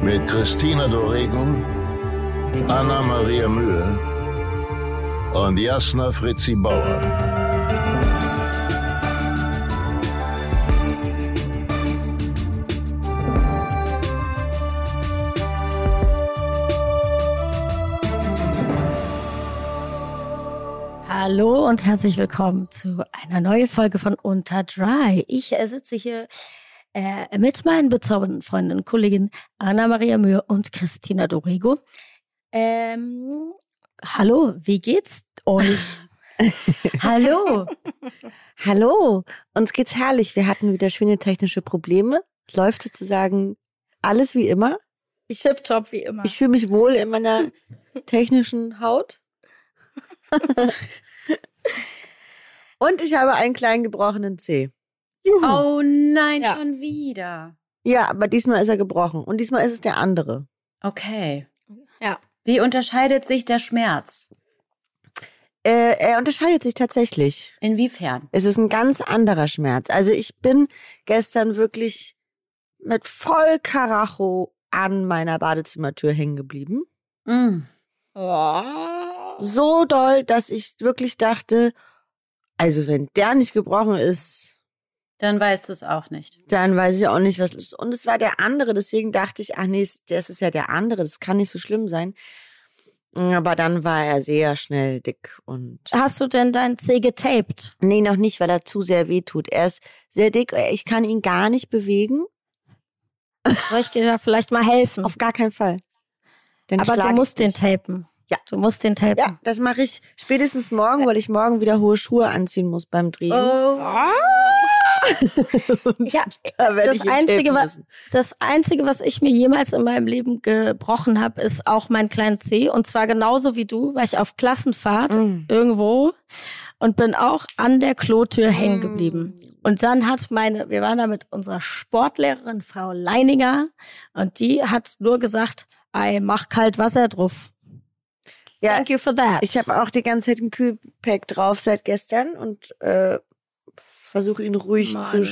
mit Christina Dorego, Anna Maria Mühe und Jasna Fritzi Bauer. Hallo und herzlich willkommen zu einer neuen Folge von Unter Dry. Ich äh, sitze hier äh, mit meinen bezaubernden Freundinnen und Kolleginnen Anna-Maria Mühe und Christina Dorego. Ähm, hallo, wie geht's euch? hallo. Hallo, uns geht's herrlich. Wir hatten wieder schöne technische Probleme. Es läuft sozusagen alles wie immer. Ich Tipptopp wie immer. Ich fühle mich wohl in meiner technischen Haut. Und ich habe einen kleinen gebrochenen Zeh. Juhu. Oh nein, ja. schon wieder. Ja, aber diesmal ist er gebrochen und diesmal ist es der andere. Okay. Ja. Wie unterscheidet sich der Schmerz? Äh, er unterscheidet sich tatsächlich. Inwiefern? Es ist ein ganz anderer Schmerz. Also ich bin gestern wirklich mit voll Karacho an meiner Badezimmertür hängen geblieben. Mm. Oh. So doll, dass ich wirklich dachte, also wenn der nicht gebrochen ist, dann weißt du es auch nicht. Dann weiß ich auch nicht, was los ist. Und es war der andere, deswegen dachte ich, ach nee, das ist ja der andere, das kann nicht so schlimm sein. Aber dann war er sehr schnell dick und. Hast du denn deinen Zeh getaped? Nee, noch nicht, weil er zu sehr weh tut. Er ist sehr dick, ich kann ihn gar nicht bewegen. Soll ich dir da vielleicht mal helfen? Auf gar keinen Fall. Dann Aber du musst den tapen. Ja. Du musst den tapen. Ja, das mache ich spätestens morgen, weil ich morgen wieder hohe Schuhe anziehen muss beim Drehen. Oh. Ah. ja, das, einzige, was, das Einzige, was ich mir jemals in meinem Leben gebrochen habe, ist auch mein kleiner C. Und zwar genauso wie du, war ich auf Klassenfahrt mm. irgendwo und bin auch an der Klotür hängen geblieben. Mm. Und dann hat meine, wir waren da mit unserer Sportlehrerin Frau Leininger und die hat nur gesagt, ey, mach kalt Wasser drauf. Ja, Thank you for that. Ich habe auch die ganze Zeit ein Kühlpack drauf seit gestern und äh, versuche ihn ruhig zu,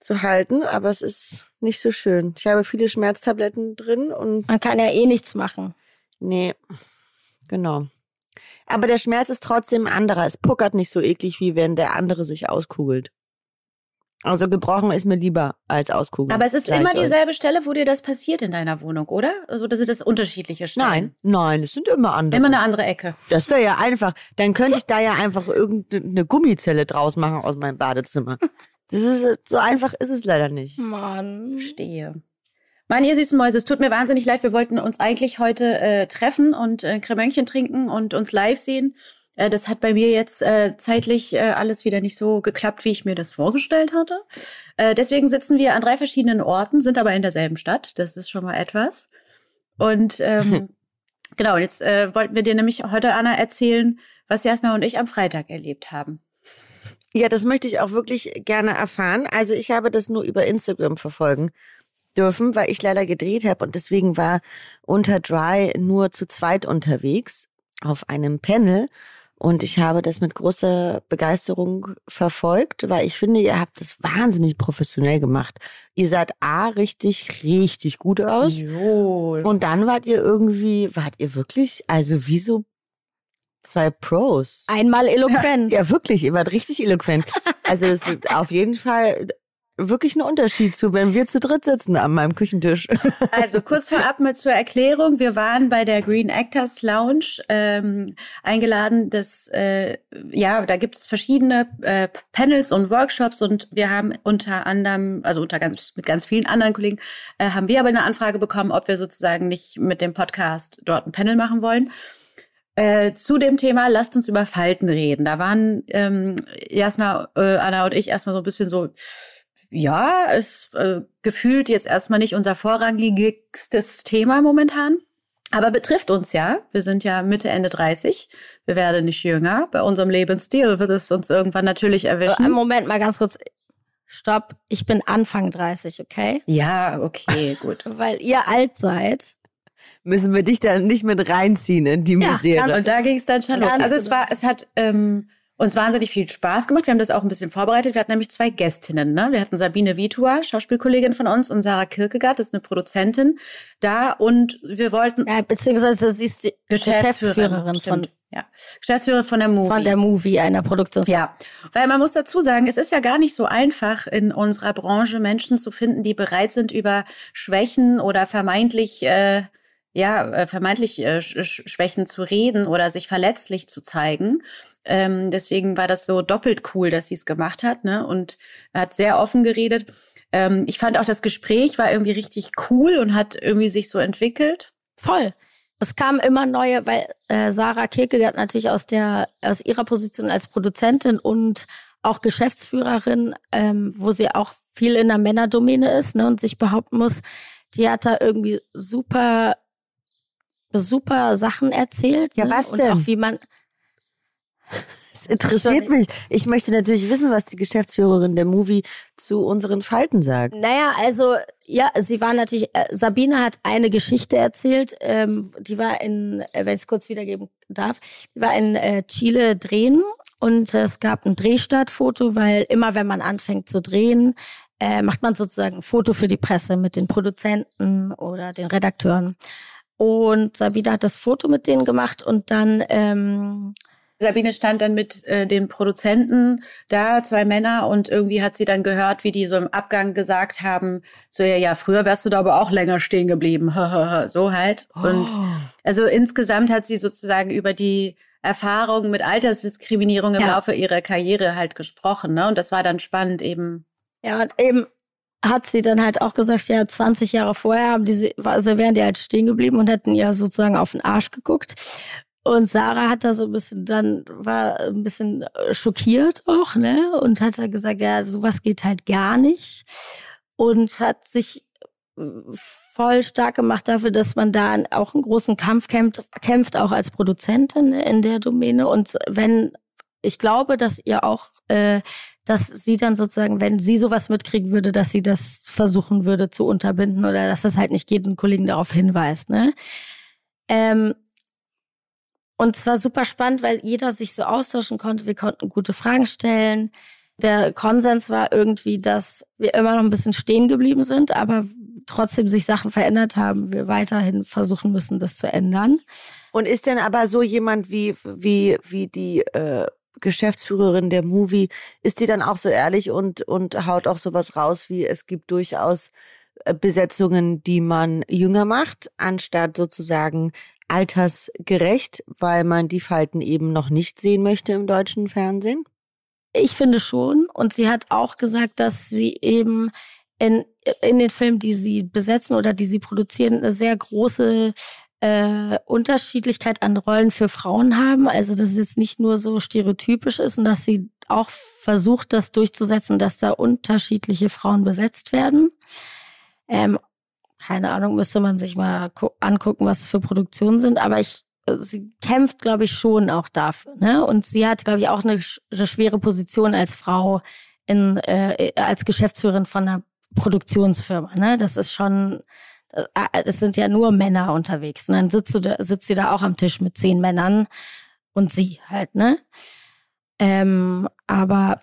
zu halten, aber es ist nicht so schön. Ich habe viele Schmerztabletten drin und. Man kann ja eh nichts machen. Nee, genau. Aber der Schmerz ist trotzdem anderer. Es puckert nicht so eklig, wie wenn der andere sich auskugelt. Also gebrochen ist mir lieber als auskugeln. Aber es ist immer dieselbe Stelle, wo dir das passiert in deiner Wohnung, oder? Also das sind das unterschiedliche Stellen. Nein, nein, es sind immer andere. Immer eine andere Ecke. Das wäre ja einfach. Dann könnte ich da ja einfach irgendeine Gummizelle draus machen aus meinem Badezimmer. Das ist so einfach ist es leider nicht. Mann, stehe. Mann, ihr süßen Mäuse, es tut mir wahnsinnig leid. Wir wollten uns eigentlich heute äh, treffen und äh, Cremönkchen trinken und uns live sehen. Äh, das hat bei mir jetzt äh, zeitlich äh, alles wieder nicht so geklappt, wie ich mir das vorgestellt hatte. Äh, deswegen sitzen wir an drei verschiedenen Orten, sind aber in derselben Stadt. Das ist schon mal etwas. Und ähm, genau, jetzt äh, wollten wir dir nämlich heute, Anna, erzählen, was Jasna und ich am Freitag erlebt haben. Ja, das möchte ich auch wirklich gerne erfahren. Also ich habe das nur über Instagram verfolgen dürfen, weil ich leider gedreht habe und deswegen war unter Dry nur zu zweit unterwegs auf einem Panel und ich habe das mit großer Begeisterung verfolgt, weil ich finde, ihr habt das wahnsinnig professionell gemacht. Ihr seid A, richtig, richtig gut aus. Jo. Und dann wart ihr irgendwie, wart ihr wirklich, also wie so zwei Pros. Einmal eloquent. Ja, ja wirklich, ihr wart richtig eloquent. Also es ist auf jeden Fall wirklich ein Unterschied zu, wenn wir zu dritt sitzen an meinem Küchentisch. Also kurz vorab mit zur Erklärung. Wir waren bei der Green Actors Lounge ähm, eingeladen. Das, äh, ja, da gibt es verschiedene äh, Panels und Workshops und wir haben unter anderem, also unter ganz, mit ganz vielen anderen Kollegen, äh, haben wir aber eine Anfrage bekommen, ob wir sozusagen nicht mit dem Podcast dort ein Panel machen wollen. Äh, zu dem Thema, lasst uns über Falten reden. Da waren ähm, Jasna, äh, Anna und ich erstmal so ein bisschen so, ja, ist äh, gefühlt jetzt erstmal nicht unser vorrangigstes Thema momentan. Aber betrifft uns ja. Wir sind ja Mitte, Ende 30. Wir werden nicht jünger. Bei unserem Lebensstil wird es uns irgendwann natürlich erwischen. Moment mal ganz kurz. Stopp. Ich bin Anfang 30, okay? Ja, okay, gut. Weil ihr alt seid. Müssen wir dich dann nicht mit reinziehen in die ja, Misere. Und da ging es dann schon los. Also es war, es hat ähm, uns wahnsinnig viel Spaß gemacht. Wir haben das auch ein bisschen vorbereitet. Wir hatten nämlich zwei Gästinnen. Ne? Wir hatten Sabine Vitua, Schauspielkollegin von uns, und Sarah Kierkegaard, das ist eine Produzentin, da. Und wir wollten. Ja, beziehungsweise sie ist die Geschäftsführerin, Geschäftsführerin von. Ja, Geschäftsführerin von der Movie. Von der Movie, einer Produktion. Ja, weil man muss dazu sagen, es ist ja gar nicht so einfach, in unserer Branche Menschen zu finden, die bereit sind, über Schwächen oder vermeintlich äh, ja, äh, vermeintlich äh, Schwächen zu reden oder sich verletzlich zu zeigen. Ähm, deswegen war das so doppelt cool, dass sie es gemacht hat, ne? Und hat sehr offen geredet. Ähm, ich fand auch das Gespräch war irgendwie richtig cool und hat irgendwie sich so entwickelt. Voll. Es kamen immer neue, weil äh, Sarah Kierkegaard natürlich aus der aus ihrer Position als Produzentin und auch Geschäftsführerin, ähm, wo sie auch viel in der Männerdomäne ist ne, und sich behaupten muss, die hat da irgendwie super super Sachen erzählt. Ja, ne? was und denn? auch wie man es interessiert mich. Ich möchte natürlich wissen, was die Geschäftsführerin der Movie zu unseren Falten sagt. Naja, also ja, sie war natürlich, äh, Sabine hat eine Geschichte erzählt, ähm, die war in, äh, wenn ich es kurz wiedergeben darf, die war in äh, Chile drehen und äh, es gab ein Drehstartfoto, weil immer wenn man anfängt zu drehen, äh, macht man sozusagen ein Foto für die Presse mit den Produzenten oder den Redakteuren. Und Sabine hat das Foto mit denen gemacht und dann ähm, Sabine stand dann mit äh, den Produzenten da, zwei Männer, und irgendwie hat sie dann gehört, wie die so im Abgang gesagt haben, so ja, ja, früher wärst du da aber auch länger stehen geblieben, so halt. Oh. Und also insgesamt hat sie sozusagen über die Erfahrung mit Altersdiskriminierung im ja. Laufe ihrer Karriere halt gesprochen, ne? Und das war dann spannend eben. Ja, und eben hat sie dann halt auch gesagt, ja, 20 Jahre vorher haben die, also wären die halt stehen geblieben und hätten ihr sozusagen auf den Arsch geguckt. Und Sarah hat da so ein bisschen dann, war ein bisschen äh, schockiert auch, ne? Und hat da gesagt, ja, sowas geht halt gar nicht. Und hat sich äh, voll stark gemacht dafür, dass man da auch einen großen Kampf kämpft, kämpft auch als Produzentin ne, in der Domäne. Und wenn, ich glaube, dass ihr auch, äh, dass sie dann sozusagen, wenn sie sowas mitkriegen würde, dass sie das versuchen würde zu unterbinden oder dass das halt nicht jeden Kollegen darauf hinweist, ne? Ähm, und es war super spannend, weil jeder sich so austauschen konnte. Wir konnten gute Fragen stellen. Der Konsens war irgendwie, dass wir immer noch ein bisschen stehen geblieben sind, aber trotzdem sich Sachen verändert haben. Wir weiterhin versuchen müssen, das zu ändern. Und ist denn aber so jemand wie, wie, wie die äh, Geschäftsführerin der Movie, ist die dann auch so ehrlich und, und haut auch sowas raus, wie es gibt durchaus äh, Besetzungen, die man jünger macht, anstatt sozusagen altersgerecht, weil man die Falten eben noch nicht sehen möchte im deutschen Fernsehen? Ich finde schon. Und sie hat auch gesagt, dass sie eben in, in den Filmen, die sie besetzen oder die sie produzieren, eine sehr große äh, Unterschiedlichkeit an Rollen für Frauen haben. Also dass es jetzt nicht nur so stereotypisch ist und dass sie auch versucht, das durchzusetzen, dass da unterschiedliche Frauen besetzt werden. Ähm, keine Ahnung, müsste man sich mal angucken, was für Produktionen sind. Aber ich, sie kämpft, glaube ich, schon auch dafür. Ne? Und sie hat, glaube ich, auch eine, eine, schwere Position als Frau in, äh, als Geschäftsführerin von einer Produktionsfirma. Ne? Das ist schon, äh, es sind ja nur Männer unterwegs. Und dann sitzt, du da, sitzt sie da auch am Tisch mit zehn Männern und sie halt, ne? Ähm, aber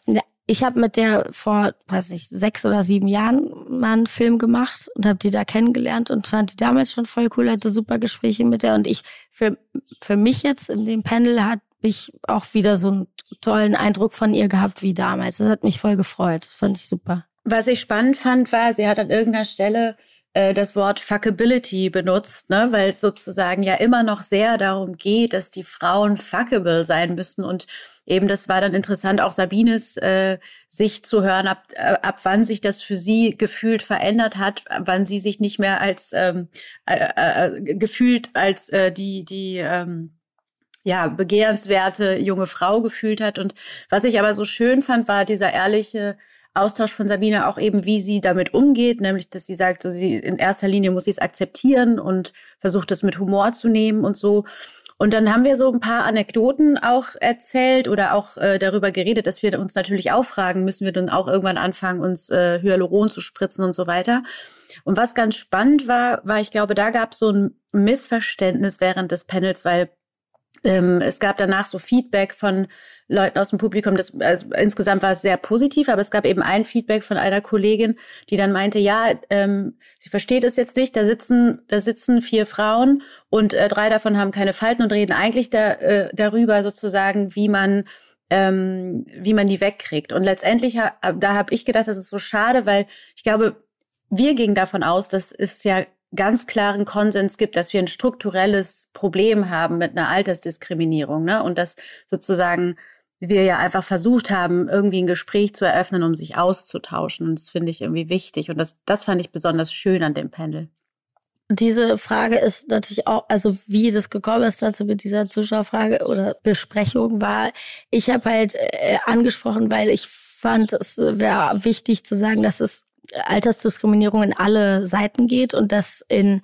ich habe mit der vor, weiß nicht, sechs oder sieben Jahren mal einen Film gemacht und habe die da kennengelernt und fand die damals schon voll cool, hatte super Gespräche mit der und ich für für mich jetzt in dem Panel hat ich auch wieder so einen tollen Eindruck von ihr gehabt wie damals. Das hat mich voll gefreut, fand ich super. Was ich spannend fand, war, sie hat an irgendeiner Stelle äh, das Wort Fuckability benutzt, ne? weil es sozusagen ja immer noch sehr darum geht, dass die Frauen fuckable sein müssen. Und eben das war dann interessant, auch Sabines äh, Sicht zu hören, ab, äh, ab wann sich das für sie gefühlt verändert hat, wann sie sich nicht mehr als ähm, äh, äh, gefühlt als äh, die, die ähm, ja, begehrenswerte junge Frau gefühlt hat. Und was ich aber so schön fand, war dieser ehrliche Austausch von Sabine auch eben, wie sie damit umgeht, nämlich, dass sie sagt, so sie in erster Linie muss sie es akzeptieren und versucht es mit Humor zu nehmen und so. Und dann haben wir so ein paar Anekdoten auch erzählt oder auch äh, darüber geredet, dass wir uns natürlich auch fragen, müssen wir dann auch irgendwann anfangen, uns äh, Hyaluron zu spritzen und so weiter. Und was ganz spannend war, war, ich glaube, da gab es so ein Missverständnis während des Panels, weil ähm, es gab danach so Feedback von Leuten aus dem Publikum. Das, also insgesamt war es sehr positiv, aber es gab eben ein Feedback von einer Kollegin, die dann meinte, ja, ähm, sie versteht es jetzt nicht. Da sitzen, da sitzen vier Frauen und äh, drei davon haben keine Falten und reden eigentlich da, äh, darüber sozusagen, wie man ähm, wie man die wegkriegt. Und letztendlich, da habe ich gedacht, das ist so schade, weil ich glaube, wir gingen davon aus, dass es ja ganz klaren Konsens gibt, dass wir ein strukturelles Problem haben mit einer Altersdiskriminierung, ne? Und dass sozusagen wir ja einfach versucht haben, irgendwie ein Gespräch zu eröffnen, um sich auszutauschen. Und das finde ich irgendwie wichtig. Und das, das fand ich besonders schön an dem Panel. Diese Frage ist natürlich auch, also wie das gekommen ist dazu mit dieser Zuschauerfrage oder Besprechung war, ich habe halt äh, angesprochen, weil ich fand, es wäre wichtig zu sagen, dass es Altersdiskriminierung in alle Seiten geht und dass in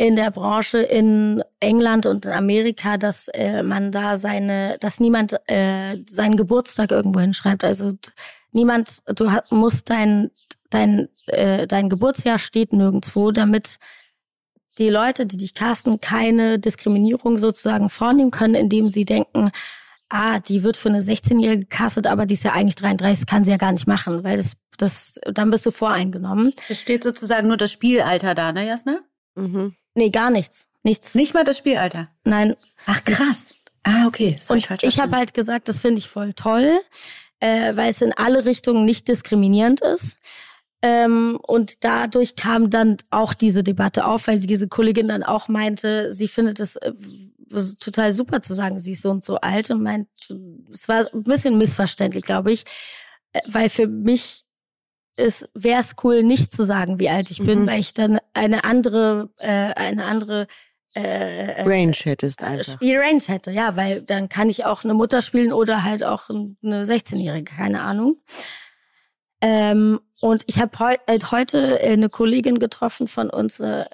in der Branche in England und in Amerika, dass äh, man da seine, dass niemand äh, seinen Geburtstag irgendwo hinschreibt. Also niemand, du musst dein dein äh, dein Geburtsjahr steht nirgendwo, damit die Leute, die dich casten, keine Diskriminierung sozusagen vornehmen können, indem sie denken, ah, die wird für eine 16-Jährige gecastet, aber die ist ja eigentlich 33, kann sie ja gar nicht machen, weil das, das, dann bist du voreingenommen. Es steht sozusagen nur das Spielalter da, ne, Jasna? Mhm. Nee, gar nichts. Nichts. Nicht mal das Spielalter? Nein. Ach, krass. Nichts. Ah, okay. Das Und ich, ich habe halt gesagt, das finde ich voll toll, äh, weil es in alle Richtungen nicht diskriminierend ist. Ähm, und dadurch kam dann auch diese Debatte auf, weil diese Kollegin dann auch meinte, sie findet es äh, total super zu sagen, sie ist so und so alt und meint, es war ein bisschen missverständlich, glaube ich, äh, weil für mich wäre es cool, nicht zu sagen, wie alt ich bin, mhm. weil ich dann eine andere, äh, eine andere äh, äh Range hättest einfach. Spielrange hätte, ja, weil dann kann ich auch eine Mutter spielen oder halt auch eine 16-Jährige, keine Ahnung. Ähm, und ich habe heu äh, heute eine Kollegin getroffen von uns, äh,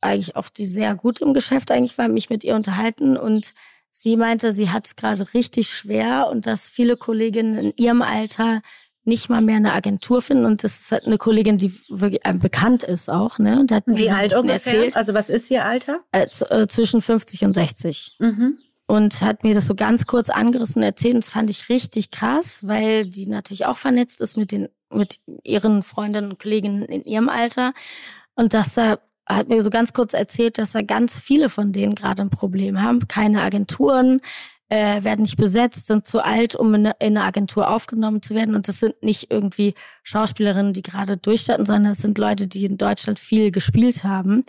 eigentlich auch die sehr gut im Geschäft eigentlich war, mich mit ihr unterhalten und sie meinte, sie hat es gerade richtig schwer und dass viele Kolleginnen in ihrem Alter nicht mal mehr eine Agentur finden und das ist halt eine Kollegin, die wirklich äh, bekannt ist auch, ne? Und hat Wie alt ungefähr? Erzählt, also was ist ihr Alter? Äh, äh, zwischen 50 und 60. Mhm und hat mir das so ganz kurz angerissen erzählt. Und das fand ich richtig krass, weil die natürlich auch vernetzt ist mit den, mit ihren Freundinnen und Kolleginnen in ihrem Alter. Und dass er hat mir so ganz kurz erzählt, dass da ganz viele von denen gerade ein Problem haben. Keine Agenturen, äh, werden nicht besetzt, sind zu alt, um in eine, in eine Agentur aufgenommen zu werden. Und das sind nicht irgendwie Schauspielerinnen, die gerade durchstarten, sondern es sind Leute, die in Deutschland viel gespielt haben.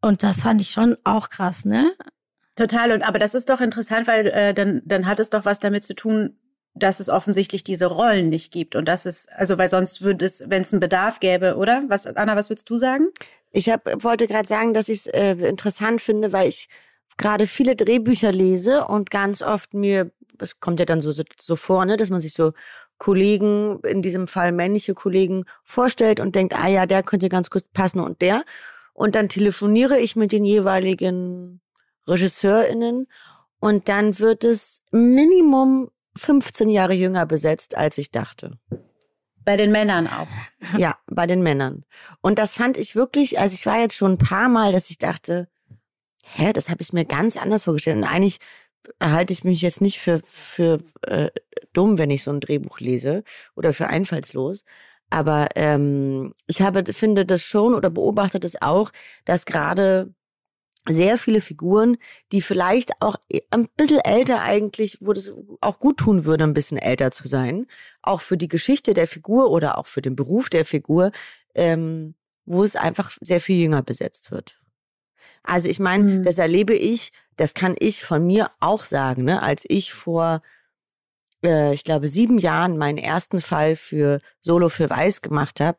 Und das fand ich schon auch krass, ne? Total. Und aber das ist doch interessant, weil äh, dann, dann hat es doch was damit zu tun, dass es offensichtlich diese Rollen nicht gibt. Und das ist, also weil sonst würde es, wenn es einen Bedarf gäbe, oder? Was, Anna, was würdest du sagen? Ich hab, wollte gerade sagen, dass ich es äh, interessant finde, weil ich gerade viele Drehbücher lese und ganz oft mir, es kommt ja dann so, so, so vor, ne, dass man sich so Kollegen, in diesem Fall männliche Kollegen, vorstellt und denkt, ah ja, der könnte ganz gut passen und der. Und dann telefoniere ich mit den jeweiligen RegisseurInnen und dann wird es Minimum 15 Jahre jünger besetzt, als ich dachte. Bei den Männern auch. Ja, bei den Männern. Und das fand ich wirklich, also ich war jetzt schon ein paar Mal, dass ich dachte, hä, das habe ich mir ganz anders vorgestellt. Und eigentlich halte ich mich jetzt nicht für, für äh, dumm, wenn ich so ein Drehbuch lese oder für einfallslos. Aber ähm, ich habe, finde das schon oder beobachte das auch, dass gerade sehr viele Figuren, die vielleicht auch ein bisschen älter eigentlich, wo das auch gut tun würde, ein bisschen älter zu sein, auch für die Geschichte der Figur oder auch für den Beruf der Figur, ähm, wo es einfach sehr viel jünger besetzt wird. Also ich meine, mhm. das erlebe ich, das kann ich von mir auch sagen, ne? als ich vor, äh, ich glaube, sieben Jahren meinen ersten Fall für Solo für Weiß gemacht habe,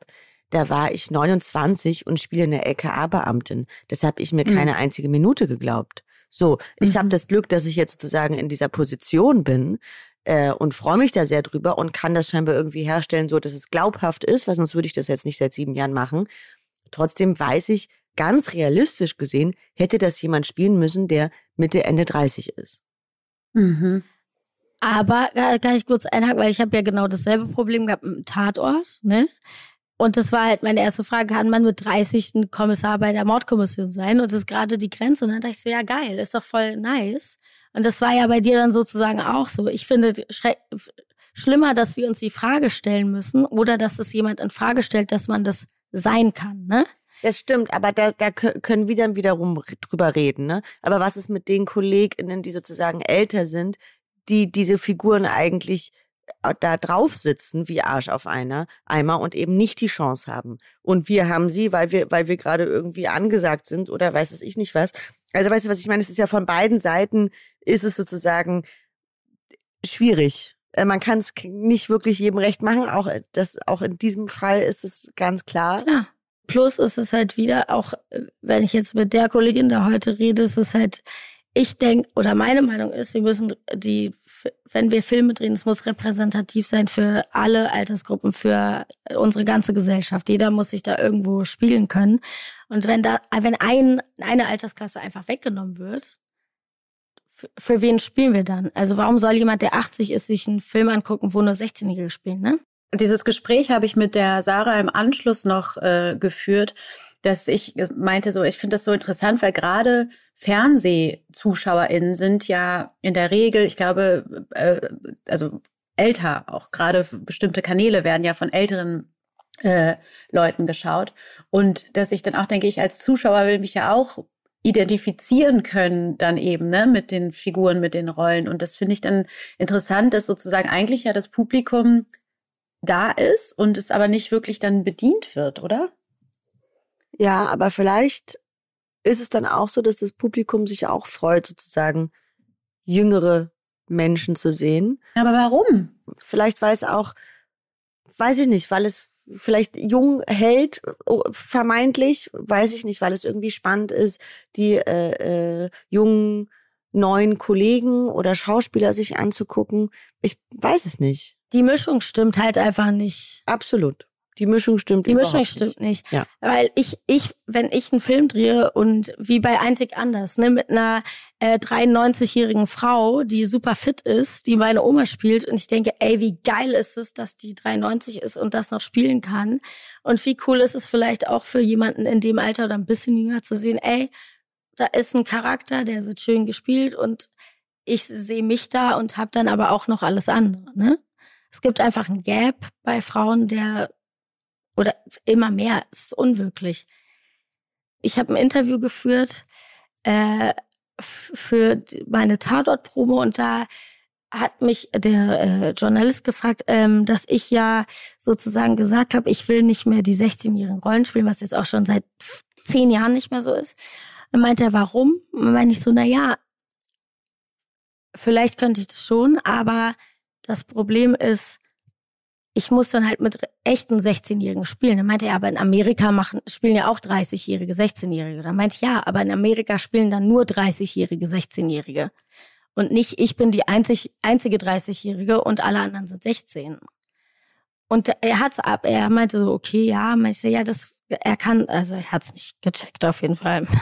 da war ich 29 und spiele eine LKA-Beamtin. Das habe ich mir mhm. keine einzige Minute geglaubt. So, ich mhm. habe das Glück, dass ich jetzt sozusagen in dieser Position bin, äh, und freue mich da sehr drüber und kann das scheinbar irgendwie herstellen, so dass es glaubhaft ist, weil sonst würde ich das jetzt nicht seit sieben Jahren machen. Trotzdem weiß ich, ganz realistisch gesehen, hätte das jemand spielen müssen, der Mitte, Ende 30 ist. Mhm. Aber kann ich kurz einhaken, weil ich habe ja genau dasselbe Problem gehabt mit dem Tatort, ne? Und das war halt meine erste Frage, kann man mit 30 ein Kommissar bei der Mordkommission sein? Und das ist gerade die Grenze. Und dann dachte ich so, ja geil, ist doch voll nice. Und das war ja bei dir dann sozusagen auch so. Ich finde schlimmer, dass wir uns die Frage stellen müssen oder dass es jemand in Frage stellt, dass man das sein kann, ne? Das stimmt, aber da, da können wir dann wiederum drüber reden, ne? Aber was ist mit den KollegInnen, die sozusagen älter sind, die diese Figuren eigentlich da drauf sitzen wie Arsch auf einer Eimer und eben nicht die Chance haben. Und wir haben sie, weil wir, weil wir gerade irgendwie angesagt sind oder weiß es ich nicht was. Also weißt du, was ich meine? Es ist ja von beiden Seiten ist es sozusagen schwierig. Äh, man kann es nicht wirklich jedem recht machen. Auch das, auch in diesem Fall ist es ganz klar. Ja. Plus ist es halt wieder auch, äh, wenn ich jetzt mit der Kollegin da heute rede, ist es halt ich denke, oder meine Meinung ist, wir müssen die, wenn wir Filme drehen, es muss repräsentativ sein für alle Altersgruppen, für unsere ganze Gesellschaft. Jeder muss sich da irgendwo spielen können. Und wenn da, wenn ein, eine Altersklasse einfach weggenommen wird, für, für wen spielen wir dann? Also warum soll jemand, der 80 ist, sich einen Film angucken, wo nur 16-Jährige spielen, ne? Dieses Gespräch habe ich mit der Sarah im Anschluss noch äh, geführt dass ich meinte so, ich finde das so interessant, weil gerade FernsehzuschauerInnen sind ja in der Regel, ich glaube, äh, also älter, auch gerade bestimmte Kanäle werden ja von älteren äh, Leuten geschaut. Und dass ich dann auch denke, ich als Zuschauer will mich ja auch identifizieren können dann eben ne, mit den Figuren, mit den Rollen. Und das finde ich dann interessant, dass sozusagen eigentlich ja das Publikum da ist und es aber nicht wirklich dann bedient wird, oder? Ja, aber vielleicht ist es dann auch so, dass das Publikum sich auch freut, sozusagen jüngere Menschen zu sehen. Aber warum? Vielleicht weil es auch, weiß ich nicht, weil es vielleicht jung hält, oh, vermeintlich, weiß ich nicht, weil es irgendwie spannend ist, die äh, äh, jungen neuen Kollegen oder Schauspieler sich anzugucken. Ich weiß es nicht. Die Mischung stimmt halt einfach nicht. Absolut. Die Mischung stimmt Die Mischung stimmt nicht. Ja. Weil ich, ich, wenn ich einen Film drehe und wie bei Einzig anders, ne, mit einer äh, 93-jährigen Frau, die super fit ist, die meine Oma spielt und ich denke, ey, wie geil ist es, dass die 93 ist und das noch spielen kann. Und wie cool ist es vielleicht auch für jemanden in dem Alter oder ein bisschen jünger zu sehen, ey, da ist ein Charakter, der wird schön gespielt und ich sehe mich da und habe dann aber auch noch alles andere, ne? Es gibt einfach ein Gap bei Frauen, der oder immer mehr. Es ist unwirklich. Ich habe ein Interview geführt äh, für meine Tatortprobe und da hat mich der äh, Journalist gefragt, ähm, dass ich ja sozusagen gesagt habe, ich will nicht mehr die 16-jährigen Rollen spielen, was jetzt auch schon seit zehn Jahren nicht mehr so ist. Dann meinte er, warum? Und meinte ich so, na ja, vielleicht könnte ich das schon, aber das Problem ist, ich muss dann halt mit echten 16-Jährigen spielen. Dann meinte er, aber in Amerika machen, spielen ja auch 30-Jährige, 16-Jährige. Dann meinte ich, ja, aber in Amerika spielen dann nur 30-Jährige, 16-Jährige. Und nicht, ich bin die einzig, einzige 30-Jährige und alle anderen sind 16. Und er hat's ab, er meinte so, okay, ja, meinte, ja, das, er kann, also er hat's nicht gecheckt auf jeden Fall.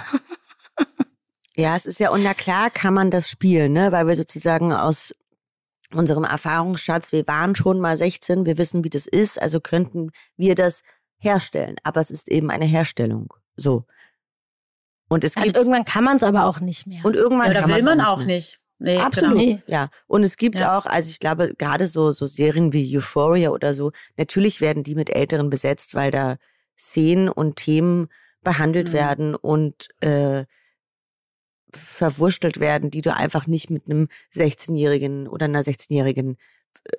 Ja, es ist ja, und na klar kann man das spielen, ne, weil wir sozusagen aus unserem Erfahrungsschatz, wir waren schon mal 16, wir wissen, wie das ist, also könnten wir das herstellen. Aber es ist eben eine Herstellung. So. Und es gibt. Und irgendwann kann man es aber auch nicht mehr. Und irgendwann ja, kann will man auch nicht. nicht. Nee, Absolut. Genau. Ja. Und es gibt ja. auch, also ich glaube, gerade so, so Serien wie Euphoria oder so, natürlich werden die mit Älteren besetzt, weil da Szenen und Themen behandelt mhm. werden und äh, verwurstelt werden, die du einfach nicht mit einem 16-Jährigen oder einer 16-Jährigen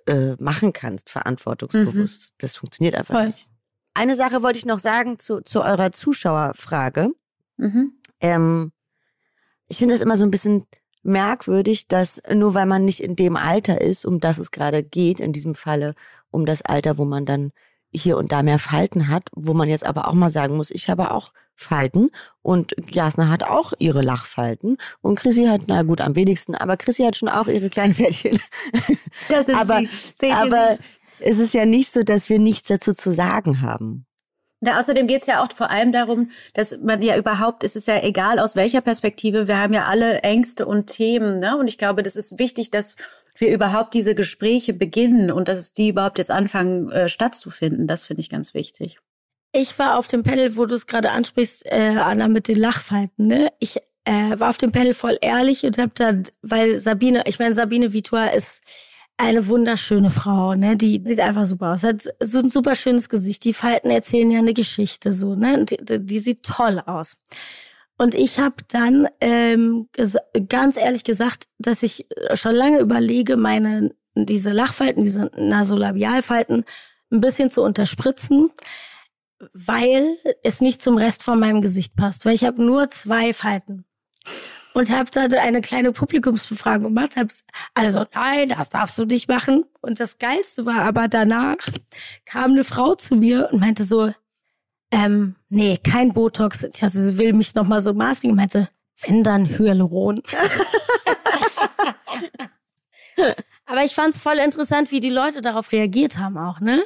äh, machen kannst, verantwortungsbewusst. Mhm. Das funktioniert einfach Voll. nicht. Eine Sache wollte ich noch sagen zu, zu eurer Zuschauerfrage. Mhm. Ähm, ich finde das immer so ein bisschen merkwürdig, dass nur weil man nicht in dem Alter ist, um das es gerade geht, in diesem Falle um das Alter, wo man dann hier und da mehr Falten hat, wo man jetzt aber auch mal sagen muss, ich habe auch Falten und Jasna hat auch ihre Lachfalten und Chrissy hat, na gut, am wenigsten, aber Chrissy hat schon auch ihre kleinen Pferdchen. Da sind aber, sie. Aber sie? es ist ja nicht so, dass wir nichts dazu zu sagen haben. Ja, außerdem geht es ja auch vor allem darum, dass man ja überhaupt, es ist ja egal aus welcher Perspektive, wir haben ja alle Ängste und Themen, ne? Und ich glaube, das ist wichtig, dass wir überhaupt diese Gespräche beginnen und dass die überhaupt jetzt anfangen äh, stattzufinden. Das finde ich ganz wichtig. Ich war auf dem Panel, wo du es gerade ansprichst, äh, Anna, mit den Lachfalten. Ne? Ich äh, war auf dem Panel voll ehrlich und habe dann, weil Sabine, ich meine, Sabine Vitua ist eine wunderschöne Frau, ne? Die sieht einfach super aus. Hat so ein super schönes Gesicht. Die Falten erzählen ja eine Geschichte, so, ne? Die, die sieht toll aus. Und ich habe dann ähm, ganz ehrlich gesagt, dass ich schon lange überlege, meine diese Lachfalten, diese Nasolabialfalten ein bisschen zu unterspritzen, weil es nicht zum Rest von meinem Gesicht passt. Weil ich habe nur zwei Falten und habe dann eine kleine Publikumsbefragung gemacht. Hab's alle so, nein, das darfst du nicht machen. Und das Geilste war aber danach kam eine Frau zu mir und meinte so, ähm, nee, kein Botox. Ich also, sie will mich noch mal so maßlegen. Meinte, wenn dann Hyaluron. aber ich fand's voll interessant, wie die Leute darauf reagiert haben auch, ne?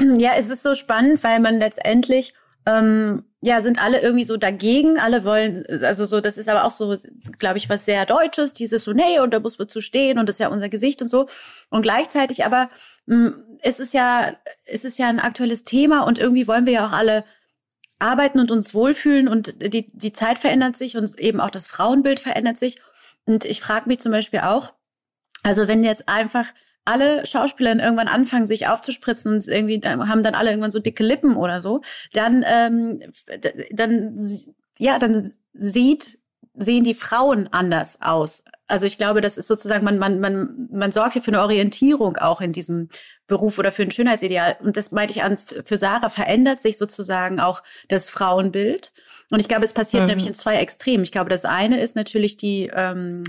Ja, es ist so spannend, weil man letztendlich ähm, ja, sind alle irgendwie so dagegen. Alle wollen, also so, das ist aber auch so, glaube ich, was sehr Deutsches, dieses so, nee, und da muss man zu stehen und das ist ja unser Gesicht und so. Und gleichzeitig aber, mh, hm, es ist ja, es ist ja ein aktuelles Thema und irgendwie wollen wir ja auch alle arbeiten und uns wohlfühlen und die, die Zeit verändert sich und eben auch das Frauenbild verändert sich. Und ich frage mich zum Beispiel auch, also wenn jetzt einfach alle Schauspieler irgendwann anfangen, sich aufzuspritzen und irgendwie haben dann alle irgendwann so dicke Lippen oder so, dann, ähm, dann, ja, dann sieht, sehen die Frauen anders aus. Also ich glaube, das ist sozusagen, man, man, man, man sorgt ja für eine Orientierung auch in diesem Beruf oder für ein Schönheitsideal. Und das meinte ich an, für Sarah verändert sich sozusagen auch das Frauenbild. Und ich glaube, es passiert mhm. nämlich in zwei Extremen. Ich glaube, das eine ist natürlich die ähm,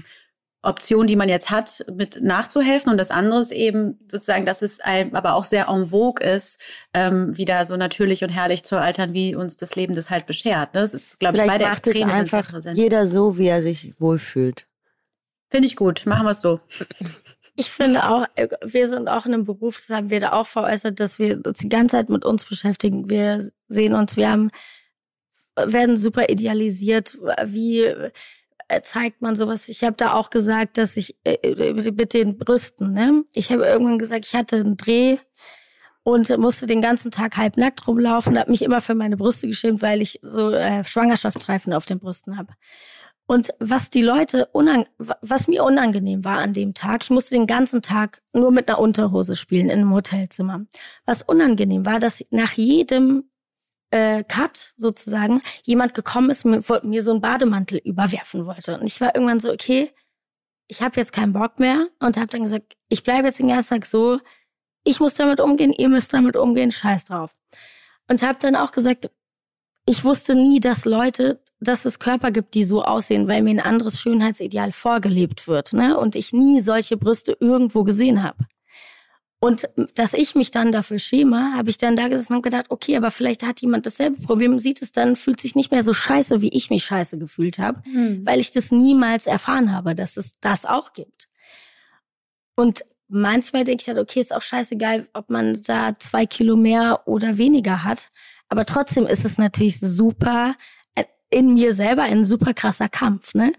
Option, die man jetzt hat, mit nachzuhelfen. Und das andere ist eben sozusagen, dass es ein, aber auch sehr en vogue ist, ähm, wieder so natürlich und herrlich zu altern, wie uns das Leben das halt beschert. Ne? Das ist, glaube ich, beide macht Extreme es einfach jeder so, wie er sich wohlfühlt. Finde ich gut. Machen wir es so. Ich finde auch, wir sind auch in einem Beruf, das haben wir da auch veräußert, dass wir uns die ganze Zeit mit uns beschäftigen. Wir sehen uns, wir haben, werden super idealisiert, wie äh, zeigt man sowas. Ich habe da auch gesagt, dass ich äh, äh, mit den Brüsten, ne? Ich habe irgendwann gesagt, ich hatte einen Dreh und musste den ganzen Tag halb nackt rumlaufen, habe mich immer für meine Brüste geschämt, weil ich so äh, Schwangerschaftsstreifen auf den Brüsten habe. Und was die Leute unang was mir unangenehm war an dem Tag, ich musste den ganzen Tag nur mit einer Unterhose spielen in einem Hotelzimmer. Was unangenehm war, dass nach jedem äh, Cut sozusagen jemand gekommen ist, mir, mir so einen Bademantel überwerfen wollte. Und ich war irgendwann so, okay, ich habe jetzt keinen Bock mehr und habe dann gesagt, ich bleibe jetzt den ganzen Tag so, ich muss damit umgehen, ihr müsst damit umgehen, scheiß drauf. Und habe dann auch gesagt, ich wusste nie, dass Leute, dass es Körper gibt, die so aussehen, weil mir ein anderes Schönheitsideal vorgelebt wird, ne? Und ich nie solche Brüste irgendwo gesehen habe. Und dass ich mich dann dafür schäme, habe ich dann da gesessen und gedacht, okay, aber vielleicht hat jemand dasselbe Problem, sieht es dann, fühlt sich nicht mehr so scheiße, wie ich mich scheiße gefühlt habe, mhm. weil ich das niemals erfahren habe, dass es das auch gibt. Und manchmal denke ich halt, okay, ist auch scheißegal, ob man da zwei Kilo mehr oder weniger hat. Aber trotzdem ist es natürlich super, äh, in mir selber ein super krasser Kampf, ne?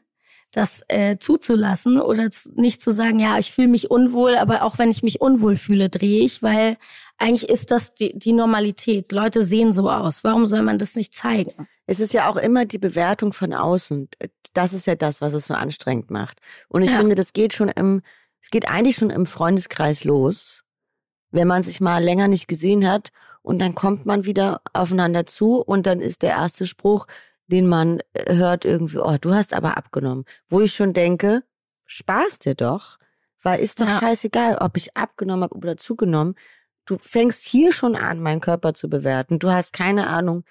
Das äh, zuzulassen oder nicht zu sagen, ja, ich fühle mich unwohl, aber auch wenn ich mich unwohl fühle, drehe ich, weil eigentlich ist das die, die Normalität. Leute sehen so aus. Warum soll man das nicht zeigen? Es ist ja auch immer die Bewertung von außen. Das ist ja das, was es so anstrengend macht. Und ich ja. finde, das geht schon im, es geht eigentlich schon im Freundeskreis los, wenn man sich mal länger nicht gesehen hat und dann kommt man wieder aufeinander zu und dann ist der erste Spruch, den man äh, hört irgendwie, oh, du hast aber abgenommen. Wo ich schon denke, Spaß dir doch, weil ist doch ja. scheißegal, ob ich abgenommen habe oder zugenommen. Du fängst hier schon an, meinen Körper zu bewerten. Du hast keine Ahnung,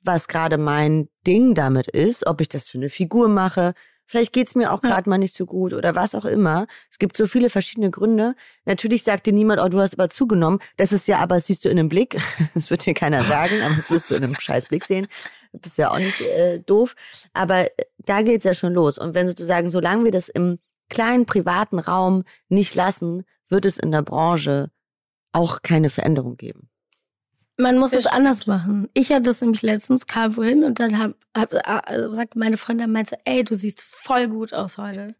was gerade mein Ding damit ist, ob ich das für eine Figur mache, Vielleicht geht's mir auch gerade ja. mal nicht so gut oder was auch immer. Es gibt so viele verschiedene Gründe. Natürlich sagt dir niemand, oh, du hast aber zugenommen. Das ist ja aber, das siehst du in einem Blick. Das wird dir keiner sagen, aber das wirst du in einem scheiß Blick sehen. Das ist ja auch nicht äh, doof. Aber äh, da geht's ja schon los. Und wenn sozusagen, solange wir das im kleinen privaten Raum nicht lassen, wird es in der Branche auch keine Veränderung geben. Man muss es anders machen. Ich hatte es nämlich letztens, kam wohin und dann hab, hab, also sagte meine Freundin, meinte, ey, du siehst voll gut aus heute.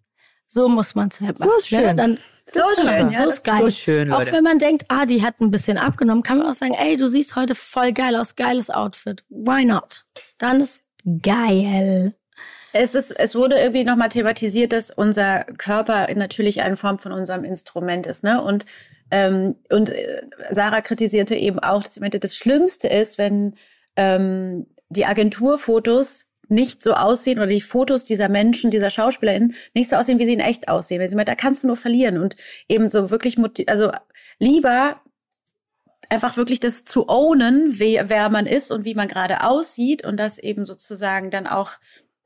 So muss man es halt machen. So ist schön. Ne? Dann, so ist schön. Ja, so ist geil. So schön, Leute. Auch wenn man denkt, ah, die hat ein bisschen abgenommen, kann man auch sagen, ey, du siehst heute voll geil aus, geiles Outfit. Why not? Dann ist geil. Es, ist, es wurde irgendwie nochmal thematisiert, dass unser Körper natürlich eine Form von unserem Instrument ist. Ne? Und ähm, und äh, Sarah kritisierte eben auch, dass sie meinte, das Schlimmste ist, wenn ähm, die Agenturfotos nicht so aussehen oder die Fotos dieser Menschen, dieser SchauspielerInnen nicht so aussehen, wie sie in echt aussehen. Weil sie meinte, da kannst du nur verlieren und eben so wirklich, also lieber einfach wirklich das zu ownen, wer, wer man ist und wie man gerade aussieht und das eben sozusagen dann auch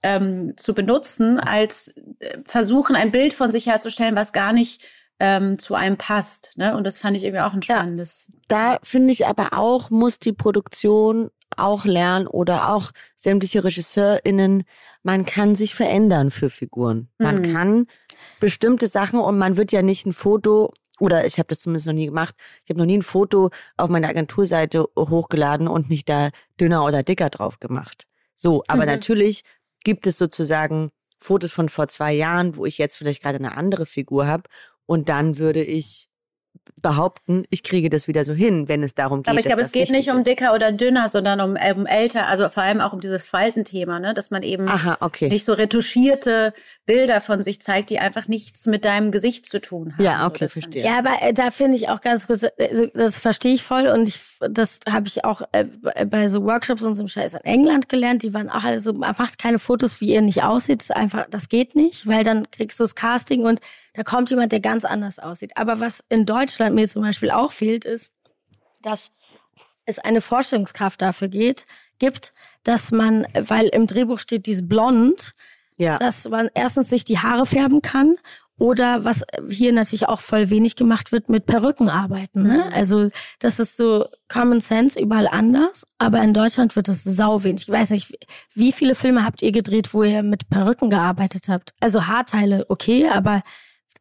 ähm, zu benutzen, als äh, versuchen, ein Bild von sich herzustellen, was gar nicht ähm, zu einem passt. Ne? Und das fand ich irgendwie auch ein spannendes. Ja, da finde ich aber auch, muss die Produktion auch lernen oder auch sämtliche RegisseurInnen, man kann sich verändern für Figuren. Man mhm. kann bestimmte Sachen und man wird ja nicht ein Foto oder ich habe das zumindest noch nie gemacht. Ich habe noch nie ein Foto auf meine Agenturseite hochgeladen und nicht da dünner oder dicker drauf gemacht. So, aber mhm. natürlich gibt es sozusagen Fotos von vor zwei Jahren, wo ich jetzt vielleicht gerade eine andere Figur habe und dann würde ich behaupten, ich kriege das wieder so hin, wenn es darum geht. Aber ich glaube, es geht nicht um dicker oder dünner, sondern um, äh, um älter, also vor allem auch um dieses Faltenthema, ne? dass man eben Aha, okay. nicht so retuschierte Bilder von sich zeigt, die einfach nichts mit deinem Gesicht zu tun haben. Ja, okay, so, verstehe. Ja, aber äh, da finde ich auch ganz kurz, also, das verstehe ich voll und ich, das habe ich auch äh, bei so Workshops und so einem Scheiß in England gelernt. Die waren auch alle so, macht keine Fotos, wie ihr nicht aussieht. Das einfach, das geht nicht, weil dann kriegst du das Casting und da kommt jemand, der ganz anders aussieht. Aber was in Deutschland mir zum Beispiel auch fehlt, ist, dass es eine Vorstellungskraft dafür geht, gibt, dass man, weil im Drehbuch steht dieses Blond, ja. dass man erstens sich die Haare färben kann oder was hier natürlich auch voll wenig gemacht wird, mit Perücken arbeiten. Ne? Mhm. Also das ist so Common Sense überall anders, aber in Deutschland wird das sau wenig. Ich weiß nicht, wie viele Filme habt ihr gedreht, wo ihr mit Perücken gearbeitet habt? Also Haarteile, okay, aber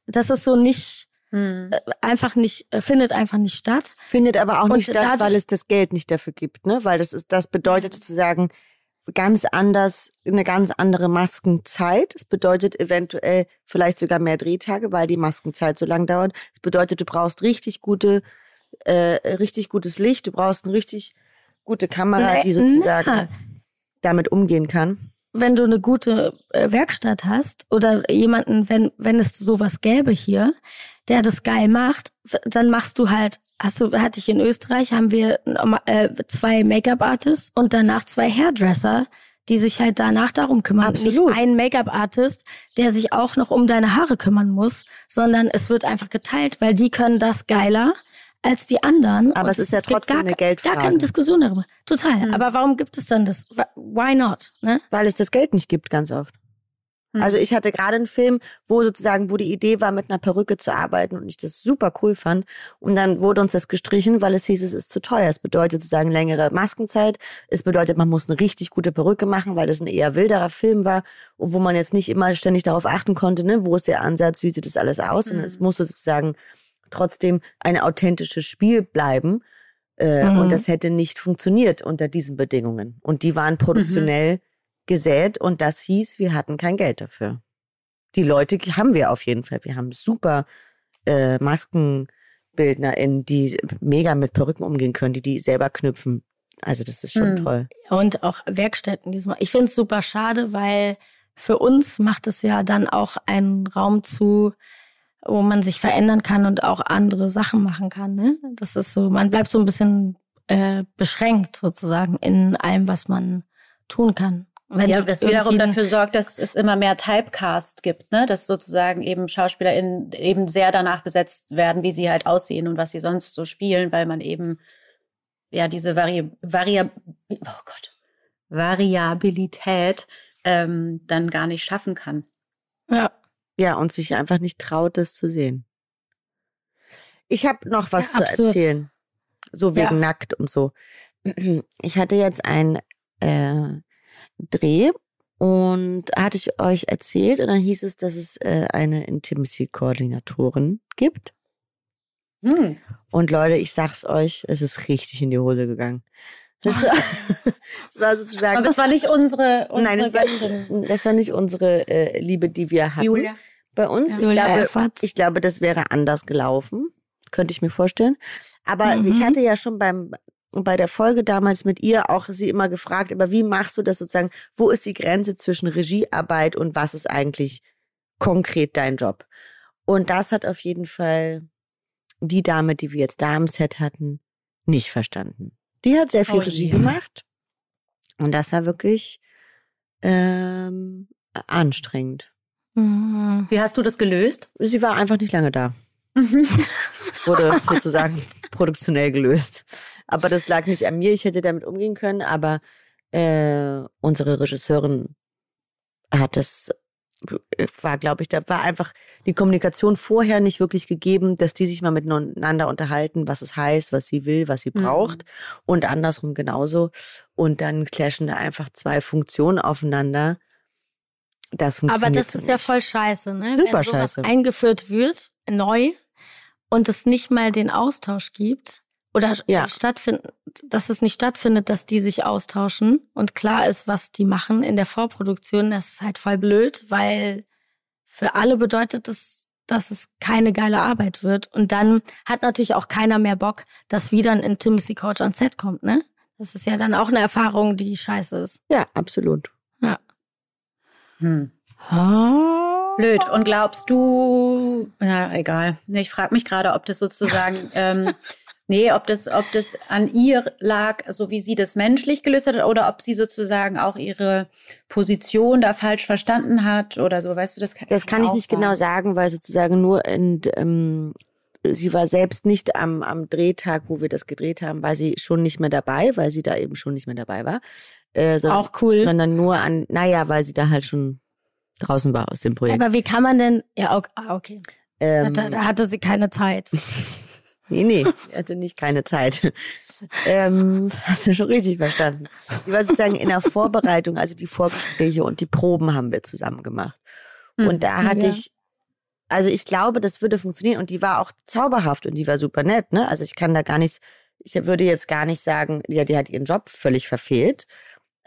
das ist so nicht, hm. einfach nicht, äh, findet einfach nicht statt. Findet aber auch und nicht statt, weil es das Geld nicht dafür gibt, ne? Weil das ist, das bedeutet sozusagen ganz anders, eine ganz andere Maskenzeit. Es bedeutet eventuell vielleicht sogar mehr Drehtage, weil die Maskenzeit so lang dauert. Es bedeutet, du brauchst richtig gute, äh, richtig gutes Licht, du brauchst eine richtig gute Kamera, die sozusagen na. damit umgehen kann wenn du eine gute äh, Werkstatt hast oder jemanden, wenn, wenn es sowas gäbe hier, der das geil macht, dann machst du halt, hast du, hatte ich in Österreich, haben wir äh, zwei Make-up-Artists und danach zwei Hairdresser, die sich halt danach darum kümmern. Absolut. Nicht ein Make-up-Artist, der sich auch noch um deine Haare kümmern muss, sondern es wird einfach geteilt, weil die können das geiler als die anderen. Aber es ist ja trotzdem gar, eine Geldfrage. Gar keine Diskussion darüber. Total. Mhm. Aber warum gibt es dann das? Why not? Ne? Weil es das Geld nicht gibt, ganz oft. Mhm. Also ich hatte gerade einen Film, wo sozusagen, wo die Idee war, mit einer Perücke zu arbeiten und ich das super cool fand. Und dann wurde uns das gestrichen, weil es hieß, es ist zu teuer. Es bedeutet sozusagen längere Maskenzeit. Es bedeutet, man muss eine richtig gute Perücke machen, weil das ein eher wilderer Film war und wo man jetzt nicht immer ständig darauf achten konnte, ne, wo ist der Ansatz, wie sieht das alles aus. Mhm. Und es musste sozusagen trotzdem ein authentisches Spiel bleiben. Äh, mhm. Und das hätte nicht funktioniert unter diesen Bedingungen. Und die waren produktionell mhm. gesät und das hieß, wir hatten kein Geld dafür. Die Leute haben wir auf jeden Fall. Wir haben super äh, MaskenbildnerInnen, die mega mit Perücken umgehen können, die die selber knüpfen. Also das ist schon mhm. toll. Und auch Werkstätten diesmal. Ich finde es super schade, weil für uns macht es ja dann auch einen Raum zu, wo man sich verändern kann und auch andere Sachen machen kann. Ne? Das ist so, man bleibt so ein bisschen äh, beschränkt sozusagen in allem, was man tun kann. Wenn ja, was wiederum dafür sorgt, dass es immer mehr Typecast gibt, ne? dass sozusagen eben SchauspielerInnen eben sehr danach besetzt werden, wie sie halt aussehen und was sie sonst so spielen, weil man eben ja diese Vari Vari oh Gott, Variabilität ähm, dann gar nicht schaffen kann. Ja. Ja, und sich einfach nicht traut, das zu sehen. Ich habe noch was Ja, zu absurd. erzählen. So wegen Ja. nackt und so. Ich hatte jetzt ein äh, Dreh und hatte ich euch erzählt und dann hieß es, dass es äh, eine Intimacy-Koordinatorin gibt. Hm. Und Leute, ich sag's euch, es ist richtig in die Hose gegangen. Das, war- das war sozusagen. Aber es war nicht unsere, unsere Nein, das war, das war nicht unsere äh, Liebe, die wir hatten. Julia. Bei uns, Ja. ich, Julia glaube, Efferts. ich glaube, das wäre anders gelaufen. Könnte ich mir vorstellen. Aber Mhm. ich hatte ja schon beim, bei der Folge damals mit ihr auch sie immer gefragt, aber wie machst du das sozusagen? Wo ist die Grenze zwischen Regiearbeit und was ist eigentlich konkret dein Job? Und das hat auf jeden Fall die Dame, die wir jetzt da im Set hatten, nicht verstanden. Die hat sehr viel Oh Regie je. gemacht. Und das war wirklich ähm, anstrengend. Mhm. Wie hast du das gelöst? Sie war einfach nicht lange da. Wurde sozusagen produktionell gelöst. Aber das lag nicht an mir. Ich hätte damit umgehen können. Aber äh, unsere Regisseurin hat das, war, glaube ich, da war einfach die Kommunikation vorher nicht wirklich gegeben, dass die sich mal miteinander unterhalten, was es heißt, was sie will, was sie Mhm. braucht. Und andersrum genauso. Und dann clashen da einfach zwei Funktionen aufeinander. Das funktioniert Aber das ist ja voll scheiße, ne? Super Wenn sowas scheiße. eingeführt wird, neu, und es nicht mal den Austausch gibt oder Ja. stattfindet, dass es nicht stattfindet, dass die sich austauschen und klar ist, was die machen in der Vorproduktion, das ist halt voll blöd, weil für alle bedeutet das, dass es keine geile Arbeit wird. Und dann hat natürlich auch keiner mehr Bock, dass wieder ein Intimacy Coach ans Set kommt, ne? Das ist ja dann auch eine Erfahrung, die scheiße ist. Ja, absolut. Hm. Oh. Blöd. Und glaubst du, na egal. Ich frage mich gerade, ob das sozusagen, ähm, nee, ob das, ob das an ihr lag, so wie sie das menschlich gelöst hat, oder ob sie sozusagen auch ihre Position da falsch verstanden hat oder so. Weißt du, das kann, Das kann ich nicht sein. genau sagen, weil sozusagen nur in, ähm, sie war selbst nicht am, am Drehtag, wo wir das gedreht haben, war sie schon nicht mehr dabei, weil sie da eben schon nicht mehr dabei war. Äh, sondern, Auch cool. sondern nur an, naja, weil sie da halt schon draußen war aus dem Projekt. Aber wie kann man denn, ja, okay, ah, okay. ähm, Da, da hatte sie keine Zeit. nee, nee, sie hatte nicht keine Zeit. ähm, hast du schon richtig verstanden. Die war sozusagen in der Vorbereitung, also die Vorgespräche und die Proben haben wir zusammen gemacht. Hm. Und da hatte Ja. ich, also ich glaube, das würde funktionieren und die war auch zauberhaft und die war super nett, ne? Also ich kann da gar nichts, ich würde jetzt gar nicht sagen, ja, die hat ihren Job völlig verfehlt.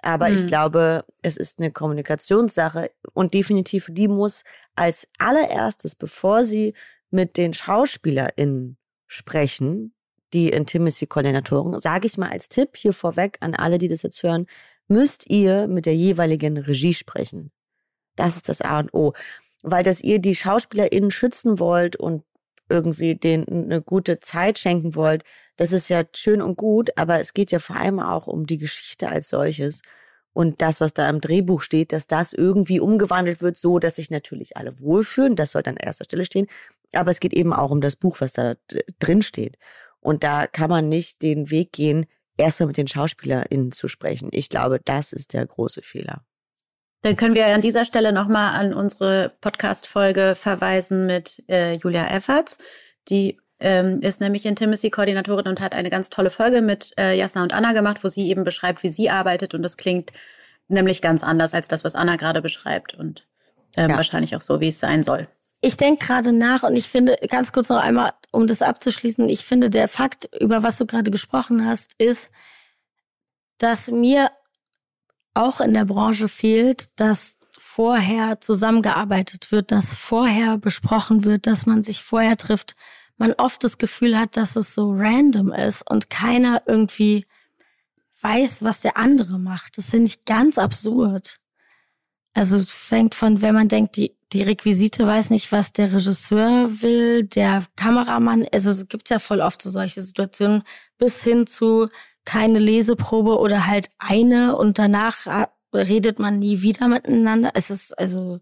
Aber ich Hm. glaube, es ist eine Kommunikationssache und definitiv, die muss als allererstes, bevor sie mit den SchauspielerInnen sprechen, die Intimacy-Koordinatoren, sage ich mal als Tipp hier vorweg an alle, die das jetzt hören, müsst ihr mit der jeweiligen Regie sprechen. Das ist das A und O. Weil dass ihr die SchauspielerInnen schützen wollt und irgendwie denen eine gute Zeit schenken wollt, das ist ja schön und gut, aber es geht ja vor allem auch um die Geschichte als solches. Und das, was da im Drehbuch steht, dass das irgendwie umgewandelt wird, so dass sich natürlich alle wohlfühlen, das soll dann an erster Stelle stehen. Aber es geht eben auch um das Buch, was da drin steht. Und da kann man nicht den Weg gehen, erstmal mit den SchauspielerInnen zu sprechen. Ich glaube, das ist der große Fehler. Dann können wir an dieser Stelle nochmal an unsere Podcast-Folge verweisen mit äh, Julia Efferts. Die ähm, ist nämlich Intimacy-Koordinatorin und hat eine ganz tolle Folge mit äh, Jasna und Anna gemacht, wo sie eben beschreibt, wie sie arbeitet. Und das klingt nämlich ganz anders als das, was Anna gerade beschreibt. Und ähm, Ja. wahrscheinlich auch so, wie es sein soll. Ich denke gerade nach und ich finde, ganz kurz noch einmal, um das abzuschließen, ich finde, der Fakt, über was du gerade gesprochen hast, ist, dass mir auch in der Branche fehlt, dass vorher zusammengearbeitet wird, dass vorher besprochen wird, dass man sich vorher trifft. Man oft das Gefühl hat, dass es so random ist und keiner irgendwie weiß, was der andere macht. Das finde ich ganz absurd. Also fängt von, wenn man denkt, die, die Requisite weiß nicht, was der Regisseur will, der Kameramann, also es gibt ja voll oft so solche Situationen, bis hin zu keine Leseprobe oder halt eine und danach äh, redet man nie wieder miteinander. Es ist also,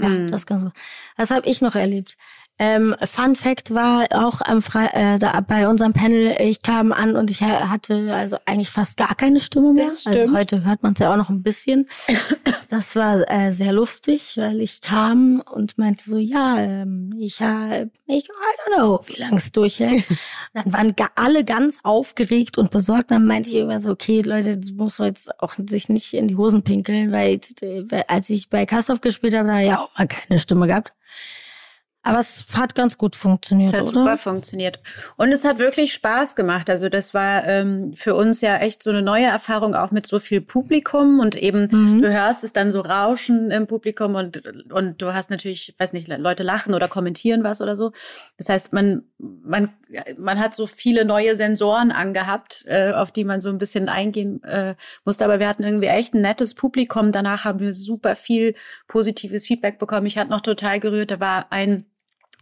ja, Mhm. das ganz so. Das habe ich noch erlebt. Ähm, Fun Fact war auch am Fre äh, da, bei unserem Panel, ich kam an und ich hatte also eigentlich fast gar keine Stimme mehr. Also heute hört man es ja auch noch ein bisschen. Das war äh, sehr lustig, weil ich kam und meinte so, ja, ähm, ich habe, ich, I don't know, wie lange es durchhält. dann waren alle ganz aufgeregt und besorgt. Dann meinte ich immer so, okay, Leute, das muss jetzt auch sich nicht in die Hosen pinkeln, weil äh, als ich bei Kassow gespielt habe, da ja auch mal keine Stimme gehabt. Aber es hat ganz gut funktioniert, hat oder? super funktioniert. Und es hat wirklich Spaß gemacht. Also das war ähm, für uns ja echt so eine neue Erfahrung, auch mit so viel Publikum. Und eben, mhm. du hörst es dann so rauschen im Publikum und, und du hast natürlich, weiß nicht, Leute lachen oder kommentieren was oder so. Das heißt, man, man, man hat so viele neue Sensoren angehabt, äh, auf die man so ein bisschen eingehen äh, musste. Aber wir hatten irgendwie echt ein nettes Publikum. Danach haben wir super viel positives Feedback bekommen. Ich hatte noch total gerührt. Da war ein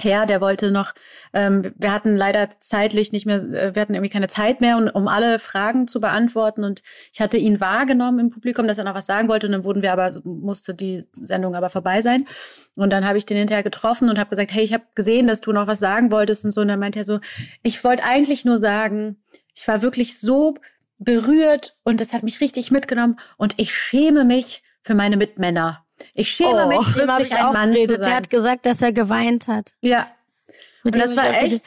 Herr, der wollte noch, ähm, wir hatten leider zeitlich nicht mehr, äh, wir hatten irgendwie keine Zeit mehr, um, um alle Fragen zu beantworten. Und ich hatte ihn wahrgenommen im Publikum, dass er noch was sagen wollte. Und dann wurden wir aber, musste die Sendung aber vorbei sein. Und dann habe ich den hinterher getroffen und habe gesagt, hey, ich habe gesehen, dass du noch was sagen wolltest und so. Und dann meinte er so, ich wollte eigentlich nur sagen, ich war wirklich so berührt und das hat mich richtig mitgenommen und ich schäme mich für meine Mitmänner. Ich schäme oh, mich wirklich, ein Mann zu sein. Der hat gesagt, dass er geweint hat. Ja. Und das war echt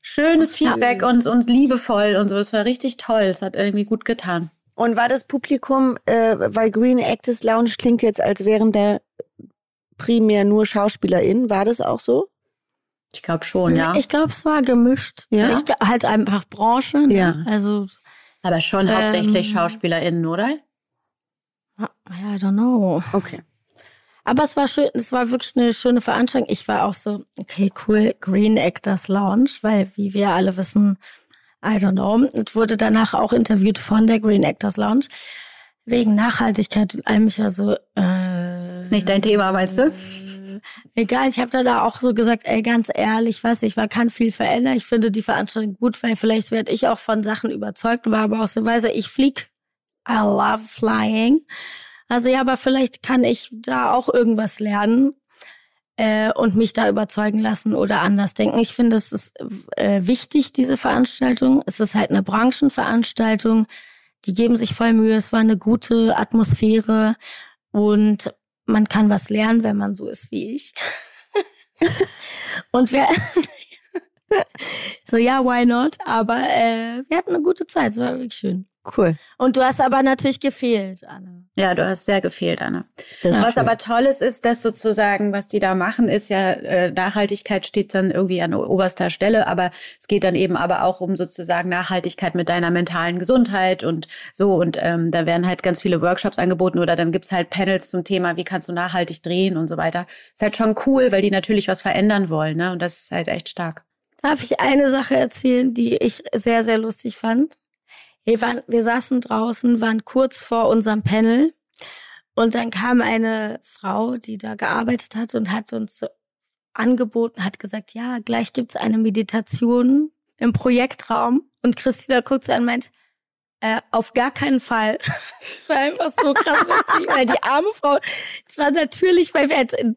schönes Feedback und, und liebevoll und so. Es war richtig toll. Es hat irgendwie gut getan. Und war das Publikum, äh, weil Green Actors Lounge klingt jetzt, als wären da primär nur SchauspielerInnen, war das auch so? Ich glaube schon, ja. Ich glaube, es war gemischt. Ja. Ich, halt einfach Branche. Ne? Ja. Also. Aber schon ähm, hauptsächlich SchauspielerInnen, oder? I don't know. Okay. Aber es war schön, es war wirklich eine schöne Veranstaltung. Ich war auch so, okay, cool, Green Actors Lounge, weil, wie wir alle wissen, I don't know, es wurde danach auch interviewt von der Green Actors Lounge. Wegen Nachhaltigkeit und allem. Ich war so, äh, Ist nicht dein Thema, meinst du? Egal, ich habe dann da auch so gesagt, ey, ganz ehrlich, weiß ich, man kann viel verändern. Ich finde die Veranstaltung gut, weil vielleicht werde ich auch von Sachen überzeugt, war aber auch so, weiß ich, ich flieg, I love flying. Also ja, aber vielleicht kann ich da auch irgendwas lernen äh, und mich da überzeugen lassen oder anders denken. Ich finde, es ist äh, wichtig, diese Veranstaltung. Es ist halt eine Branchenveranstaltung. Die geben sich voll Mühe. Es war eine gute Atmosphäre und man kann was lernen, wenn man so ist wie ich. und wer so ja, why not? Aber äh, wir hatten eine gute Zeit. Es war wirklich schön. Cool. Und du hast aber natürlich gefehlt, Anne. Ja, du hast sehr gefehlt, Anne. Das was aber toll ist, ist, dass sozusagen, was die da machen, ist ja, äh, Nachhaltigkeit steht dann irgendwie an oberster Stelle, aber es geht dann eben aber auch um sozusagen Nachhaltigkeit mit deiner mentalen Gesundheit und so. Und ähm, da werden halt ganz viele Workshops angeboten oder dann gibt's halt Panels zum Thema, wie kannst du nachhaltig drehen und so weiter. Ist halt schon cool, weil die natürlich was verändern wollen, ne? Und das ist halt echt stark. Darf ich eine Sache erzählen, die ich sehr, sehr lustig fand? Wir, waren, wir saßen draußen, waren kurz vor unserem Panel und dann kam eine Frau, die da gearbeitet hat und hat uns angeboten, hat gesagt, ja, gleich gibt's eine Meditation im Projektraum. Und Christina guckt sie an und meint, äh, auf gar keinen Fall. das war einfach so krass witzig, weil die arme Frau, es war natürlich, weil wir halt in,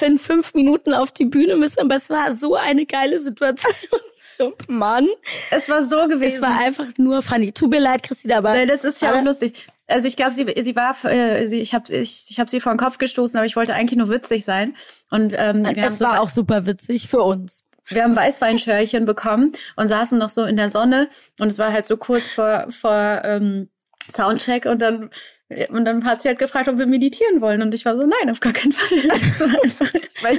in fünf Minuten auf die Bühne müssen, aber es war so eine geile Situation. so, Mann. Es war so gewesen. Es war einfach nur funny. Tut mir leid, Christina, aber. Nein, das ist ja auch lustig. Also ich glaube, sie, sie war, äh, sie, ich habe ich, ich hab sie vor den Kopf gestoßen, aber ich wollte eigentlich nur witzig sein. Und ähm, wir das war so, auch super witzig für uns. Wir haben Weißweinschörchen bekommen und saßen noch so in der Sonne und es war halt so kurz vor, vor ähm, Soundcheck und dann und dann hat sie halt gefragt, ob wir meditieren wollen. Und ich war so, nein, auf gar keinen Fall.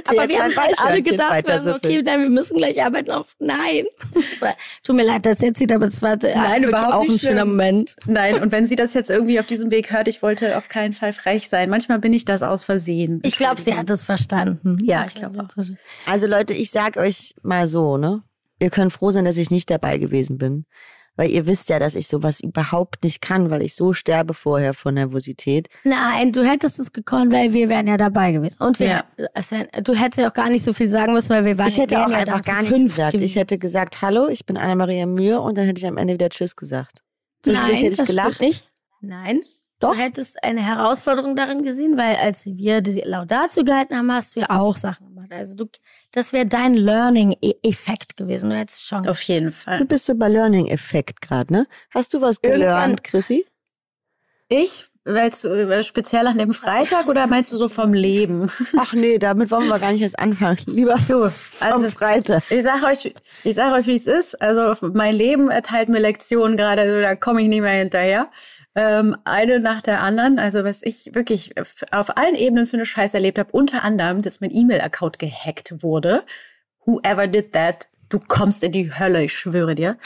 Aber wir haben halt alle gedacht, also, okay, nein, wir müssen gleich arbeiten auf. Nein. War, tut mir leid, dass jetzt sieht, aber es war nein, überhaupt auch ein schöner schlimm. Moment. Nein, und wenn sie das jetzt irgendwie auf diesem Weg hört, ich wollte auf keinen Fall frech sein. Manchmal bin ich das aus Versehen. Ich glaube, sie hat es verstanden. Ja, ich glaube auch. Also Leute, ich sag euch mal so, ne? Ihr könnt froh sein, dass ich nicht dabei gewesen bin weil ihr wisst ja, dass ich sowas überhaupt nicht kann, weil ich so sterbe vorher von Nervosität. Nein, du hättest es gekonnt, weil wir wären ja dabei gewesen. Und wir, ja. wär, du hättest ja auch gar nicht so viel sagen müssen, weil wir waren Ich hätte auch ja einfach gar nichts gesagt. Gewesen. Ich hätte gesagt, hallo, ich bin Anna-Maria Mühe und dann hätte ich am Ende wieder Tschüss gesagt. Nein, hätte ich das gelacht. nicht. Nein. Doch. Du hättest eine Herausforderung darin gesehen, weil als wir die Laudatio gehalten haben, hast du ja auch Sachen gemacht. Also du, das wäre dein Learning-Effekt gewesen. Du hättest schon. Auf jeden Fall. Du bist so bei Learning-Effekt gerade, ne? Hast du was gelernt, Irgendwann, Chrissy? Ich? Meinst du äh, speziell an dem Freitag oder meinst du so vom Leben? Ach nee, damit wollen wir gar nicht erst anfangen. Lieber du, also, am Freitag. Ich sag euch, ich sag euch, wie es ist. Also mein Leben erteilt mir Lektionen gerade, also da komme ich nicht mehr hinterher. Ähm, eine nach der anderen. Also was ich wirklich auf allen Ebenen für eine Scheiße erlebt habe, unter anderem, dass mein E-Mail-Account gehackt wurde. Whoever did that, du kommst in die Hölle, ich schwöre dir.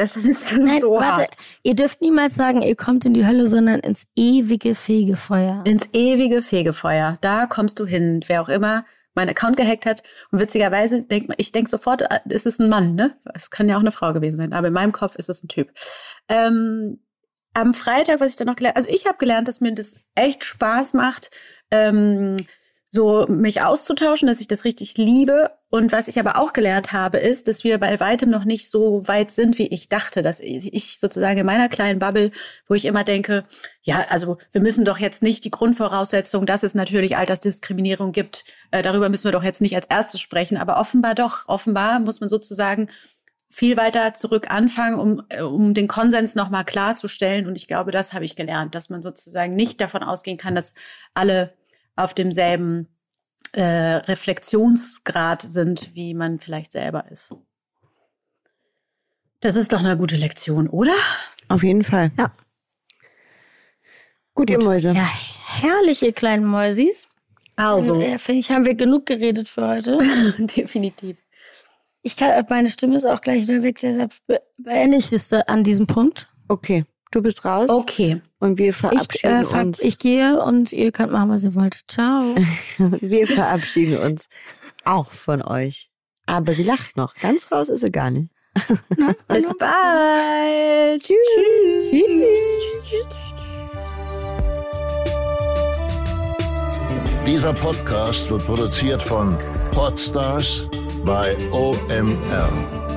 Das ist Nein, so warte, hart. Ihr dürft niemals sagen, ihr kommt in die Hölle, sondern ins ewige Fegefeuer. Ins ewige Fegefeuer. Da kommst du hin. Wer auch immer meinen Account gehackt hat. Und witzigerweise denkt man, ich denke sofort, es ist ein Mann, ne? Es kann ja auch eine Frau gewesen sein, aber in meinem Kopf ist es ein Typ. Ähm, am Freitag, was ich dann noch gelernt, also ich habe gelernt, dass mir das echt Spaß macht, ähm, so mich auszutauschen, dass ich das richtig liebe. Und was ich aber auch gelernt habe, ist, dass wir bei weitem noch nicht so weit sind, wie ich dachte, dass ich sozusagen in meiner kleinen Bubble, wo ich immer denke, ja, also wir müssen doch jetzt nicht die Grundvoraussetzung, dass es natürlich Altersdiskriminierung gibt, äh, darüber müssen wir doch jetzt nicht als erstes sprechen, aber offenbar doch, offenbar muss man sozusagen viel weiter zurück anfangen, um, äh, um den Konsens nochmal klarzustellen. Und ich glaube, das habe ich gelernt, dass man sozusagen nicht davon ausgehen kann, dass alle auf demselben äh, Reflexionsgrad sind, wie man vielleicht selber ist. Das ist doch eine gute Lektion, oder? Auf jeden Fall. Ja. Gut, Gut. ihr Mäuse. Ja, herrlich, ihr kleinen Mäusis. Also. Äh, Finde ich, haben wir genug geredet für heute. Definitiv. Ich kann, meine Stimme ist auch gleich wieder weg, deshalb beende ich es an diesem Punkt. Okay. Du bist raus. Okay. Und wir verabschieden ich, äh, uns. Ich gehe und ihr könnt machen, was ihr wollt. Ciao. wir verabschieden uns auch von euch. Aber sie lacht noch. Ganz raus ist sie gar nicht. Na, Bis bald. Tschüss. Tschüss. Dieser Podcast wird produziert von Podstars bei OMR.